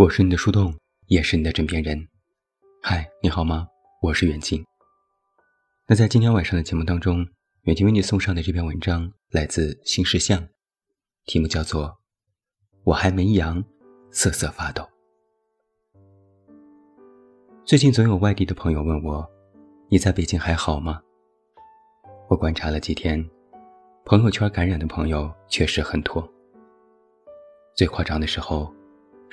我是你的树洞，也是你的枕边人。嗨，你好吗？我是远近。那在今天晚上的节目当中，远近为你送上的这篇文章来自新事项，题目叫做《我还没阳，瑟瑟发抖》。最近总有外地的朋友问我：“你在北京还好吗？”我观察了几天，朋友圈感染的朋友确实很多。最夸张的时候。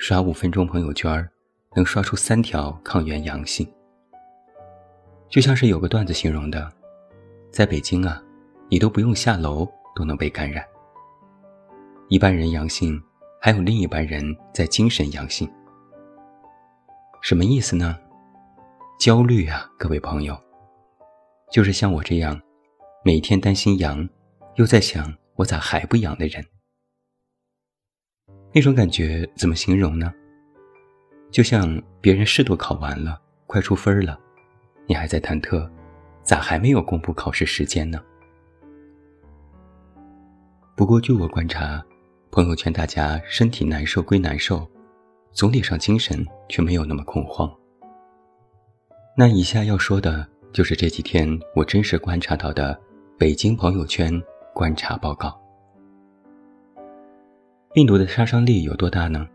刷五分钟朋友圈，能刷出三条抗原阳性。就像是有个段子形容的，在北京啊，你都不用下楼都能被感染。一般人阳性，还有另一半人在精神阳性。什么意思呢？焦虑啊，各位朋友，就是像我这样，每天担心阳，又在想我咋还不阳的人。那种感觉怎么形容呢？就像别人试都考完了，快出分了，你还在忐忑，咋还没有公布考试时间呢？不过据我观察，朋友圈大家身体难受归难受，总体上精神却没有那么恐慌。那以下要说的就是这几天我真实观察到的北京朋友圈观察报告。病毒的杀伤力有多大呢？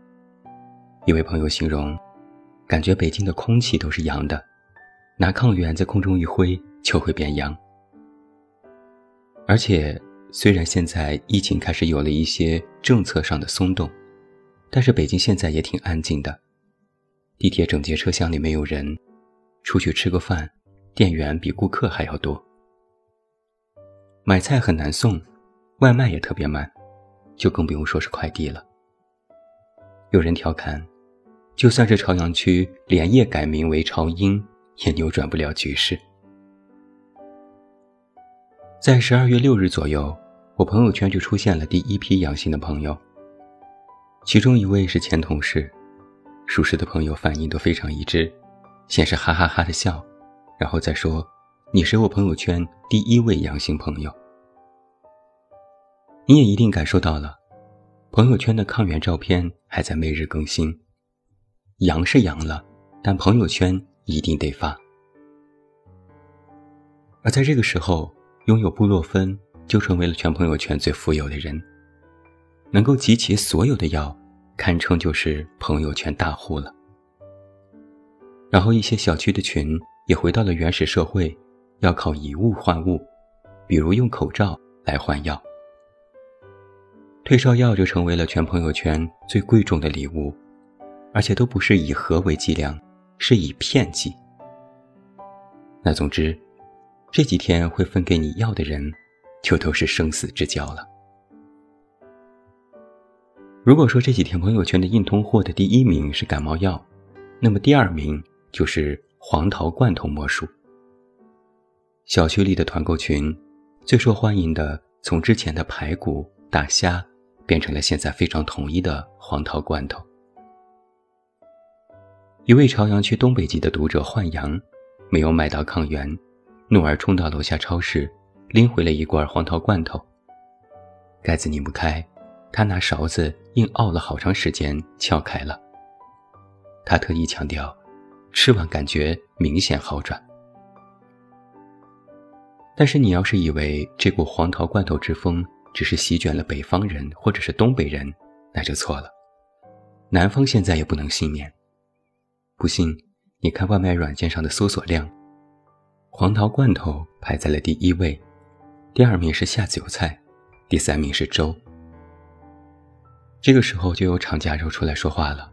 一位朋友形容，感觉北京的空气都是阳的，拿抗原在空中一挥就会变阳。而且，虽然现在疫情开始有了一些政策上的松动，但是北京现在也挺安静的，地铁整节车厢里没有人，出去吃个饭，店员比顾客还要多，买菜很难送，外卖也特别慢。就更不用说是快递了。有人调侃，就算是朝阳区连夜改名为朝阴，也扭转不了局势。在十二月六日左右，我朋友圈就出现了第一批阳性的朋友，其中一位是前同事，熟识的朋友反应都非常一致，先是哈哈哈的笑，然后再说：“你是我朋友圈第一位阳性朋友。”你也一定感受到了，朋友圈的抗原照片还在每日更新，阳是阳了，但朋友圈一定得发。而在这个时候，拥有布洛芬就成为了全朋友圈最富有的人，能够集齐所有的药，堪称就是朋友圈大户了。然后一些小区的群也回到了原始社会，要靠以物换物，比如用口罩来换药。退烧药就成为了全朋友圈最贵重的礼物，而且都不是以盒为计量，是以片计。那总之，这几天会分给你药的人，就都是生死之交了。如果说这几天朋友圈的硬通货的第一名是感冒药，那么第二名就是黄桃罐头莫属。小区里的团购群，最受欢迎的从之前的排骨、大虾。变成了现在非常统一的黄桃罐头。一位朝阳区东北籍的读者换阳，没有买到抗原，怒而冲到楼下超市，拎回了一罐黄桃罐头。盖子拧不开，他拿勺子硬拗了好长时间，撬开了。他特意强调，吃完感觉明显好转。但是你要是以为这股黄桃罐头之风，只是席卷了北方人或者是东北人，那就错了。南方现在也不能幸免。不信，你看外卖软件上的搜索量，黄桃罐头排在了第一位，第二名是下酒菜，第三名是粥。这个时候就有厂家又出来说话了，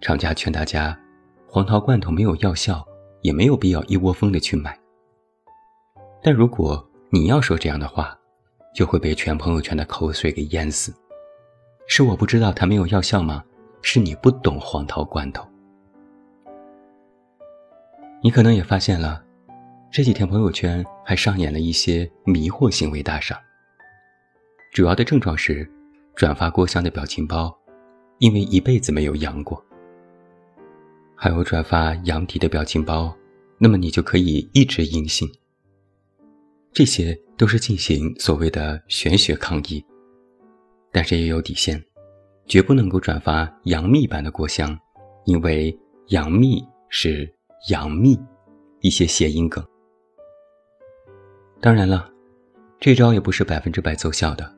厂家劝大家，黄桃罐头没有药效，也没有必要一窝蜂的去买。但如果你要说这样的话，就会被全朋友圈的口水给淹死。是我不知道它没有药效吗？是你不懂黄桃罐头。你可能也发现了，这几天朋友圈还上演了一些迷惑行为大赏。主要的症状是，转发郭襄的表情包，因为一辈子没有阳过；还有转发杨迪的表情包，那么你就可以一直阴性。这些都是进行所谓的玄学抗议，但是也有底线，绝不能够转发杨幂版的郭襄，因为杨幂是杨幂，一些谐音梗。当然了，这招也不是百分之百奏效的。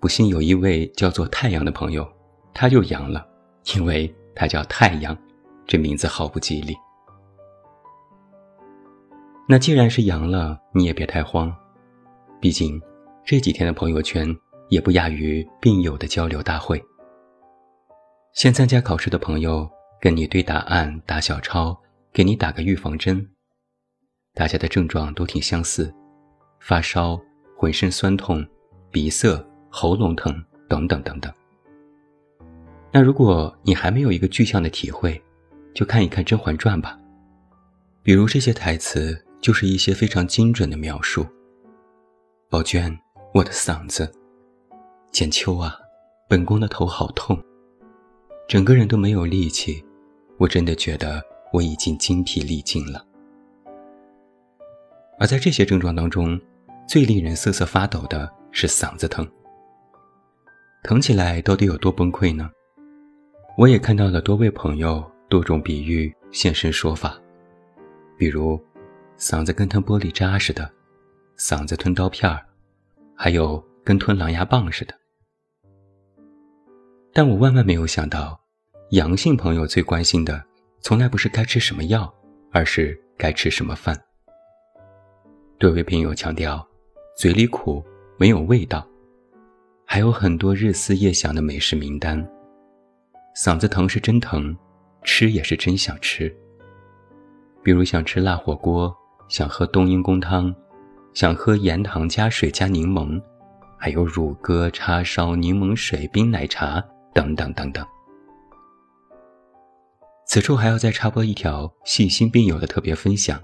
不幸有一位叫做太阳的朋友，他就阳了，因为他叫太阳，这名字毫不吉利。那既然是阳了，你也别太慌，毕竟这几天的朋友圈也不亚于病友的交流大会。先参加考试的朋友跟你对答案、打小抄，给你打个预防针。大家的症状都挺相似。发烧、浑身酸痛、鼻塞、喉咙疼等等等等。那如果你还没有一个具象的体会，就看一看《甄嬛传》吧。比如这些台词就是一些非常精准的描述。宝娟，我的嗓子。简秋啊，本宫的头好痛，整个人都没有力气，我真的觉得我已经精疲力尽了。而在这些症状当中，最令人瑟瑟发抖的是嗓子疼，疼起来到底有多崩溃呢？我也看到了多位朋友多种比喻现身说法，比如嗓子跟吞玻璃渣似的，嗓子吞刀片儿，还有跟吞狼牙棒似的。但我万万没有想到，阳性朋友最关心的从来不是该吃什么药，而是该吃什么饭。多位病友强调。嘴里苦，没有味道，还有很多日思夜想的美食名单。嗓子疼是真疼，吃也是真想吃。比如想吃辣火锅，想喝冬阴功汤，想喝盐糖加水加柠檬，还有乳鸽、叉烧、柠檬水、冰奶茶等等等等。此处还要再插播一条细心病友的特别分享：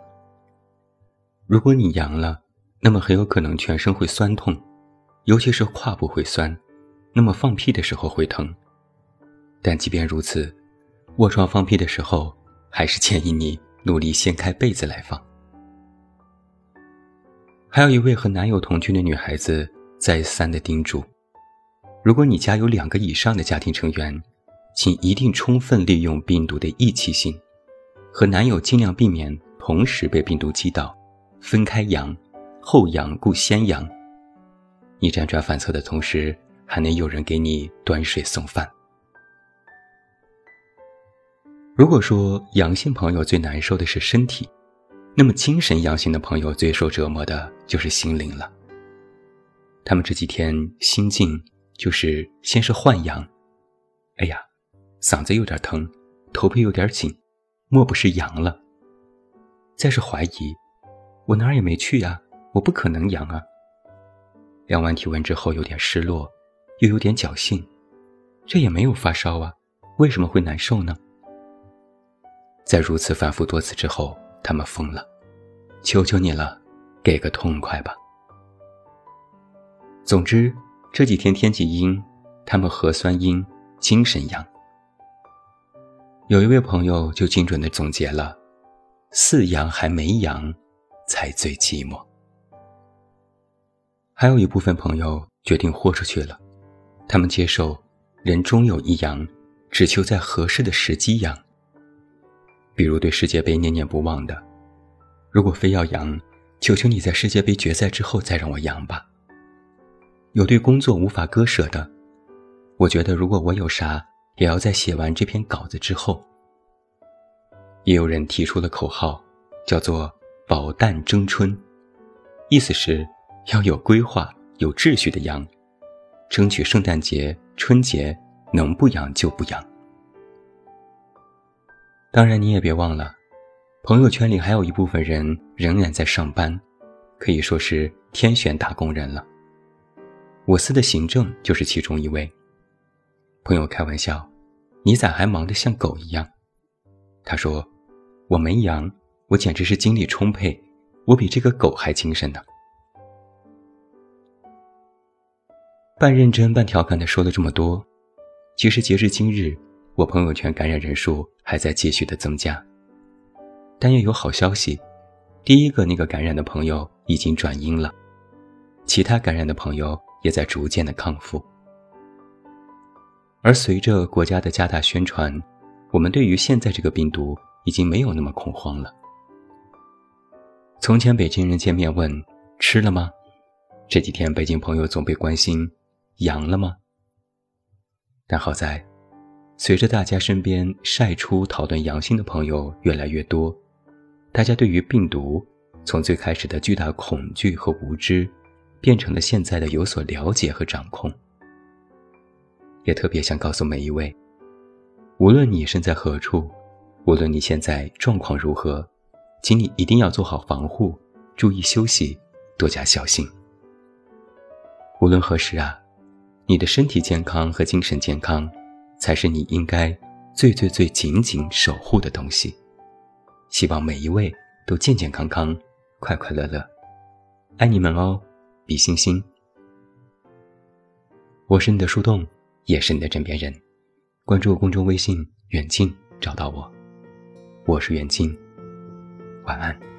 如果你阳了。那么很有可能全身会酸痛，尤其是胯部会酸，那么放屁的时候会疼。但即便如此，卧床放屁的时候，还是建议你努力掀开被子来放。还有一位和男友同居的女孩子再三的叮嘱：如果你家有两个以上的家庭成员，请一定充分利用病毒的易气性，和男友尽量避免同时被病毒击倒，分开养。后阳故先阳。你辗转反侧的同时，还能有人给你端水送饭。如果说阳性朋友最难受的是身体，那么精神阳性的朋友最受折磨的就是心灵了。他们这几天心境就是先是换阳，哎呀，嗓子有点疼，头皮有点紧，莫不是阳了？再是怀疑，我哪儿也没去呀。我不可能阳啊！量完体温之后有点失落，又有点侥幸，这也没有发烧啊，为什么会难受呢？在如此反复多次之后，他们疯了，求求你了，给个痛快吧！总之这几天天气阴，他们核酸阴，精神阳。有一位朋友就精准的总结了：四阳还没阳，才最寂寞。还有一部分朋友决定豁出去了，他们接受人终有一阳，只求在合适的时机阳。比如对世界杯念念不忘的，如果非要阳，求求你在世界杯决赛之后再让我阳吧。有对工作无法割舍的，我觉得如果我有啥，也要在写完这篇稿子之后。也有人提出了口号，叫做“保蛋争春”，意思是。要有规划、有秩序的养，争取圣诞节、春节能不养就不养。当然，你也别忘了，朋友圈里还有一部分人仍然在上班，可以说是天选打工人了。我司的行政就是其中一位。朋友开玩笑：“你咋还忙得像狗一样？”他说：“我没羊，我简直是精力充沛，我比这个狗还精神呢。”半认真半调侃的说了这么多，其实截至今日，我朋友圈感染人数还在继续的增加。但又有好消息，第一个那个感染的朋友已经转阴了，其他感染的朋友也在逐渐的康复。而随着国家的加大宣传，我们对于现在这个病毒已经没有那么恐慌了。从前北京人见面问吃了吗？这几天北京朋友总被关心阳了吗？但好在，随着大家身边晒出讨论阳性的朋友越来越多，大家对于病毒从最开始的巨大恐惧和无知，变成了现在的有所了解和掌控。也特别想告诉每一位，无论你身在何处，无论你现在状况如何，请你一定要做好防护，注意休息，多加小心。无论何时啊，你的身体健康和精神健康，才是你应该最最最紧紧守护的东西。希望每一位都健健康康、快快乐乐，爱你们哦，比心心。我是你的树洞。也是你的枕边人，关注公众微信“远近”，找到我。我是远近，晚安。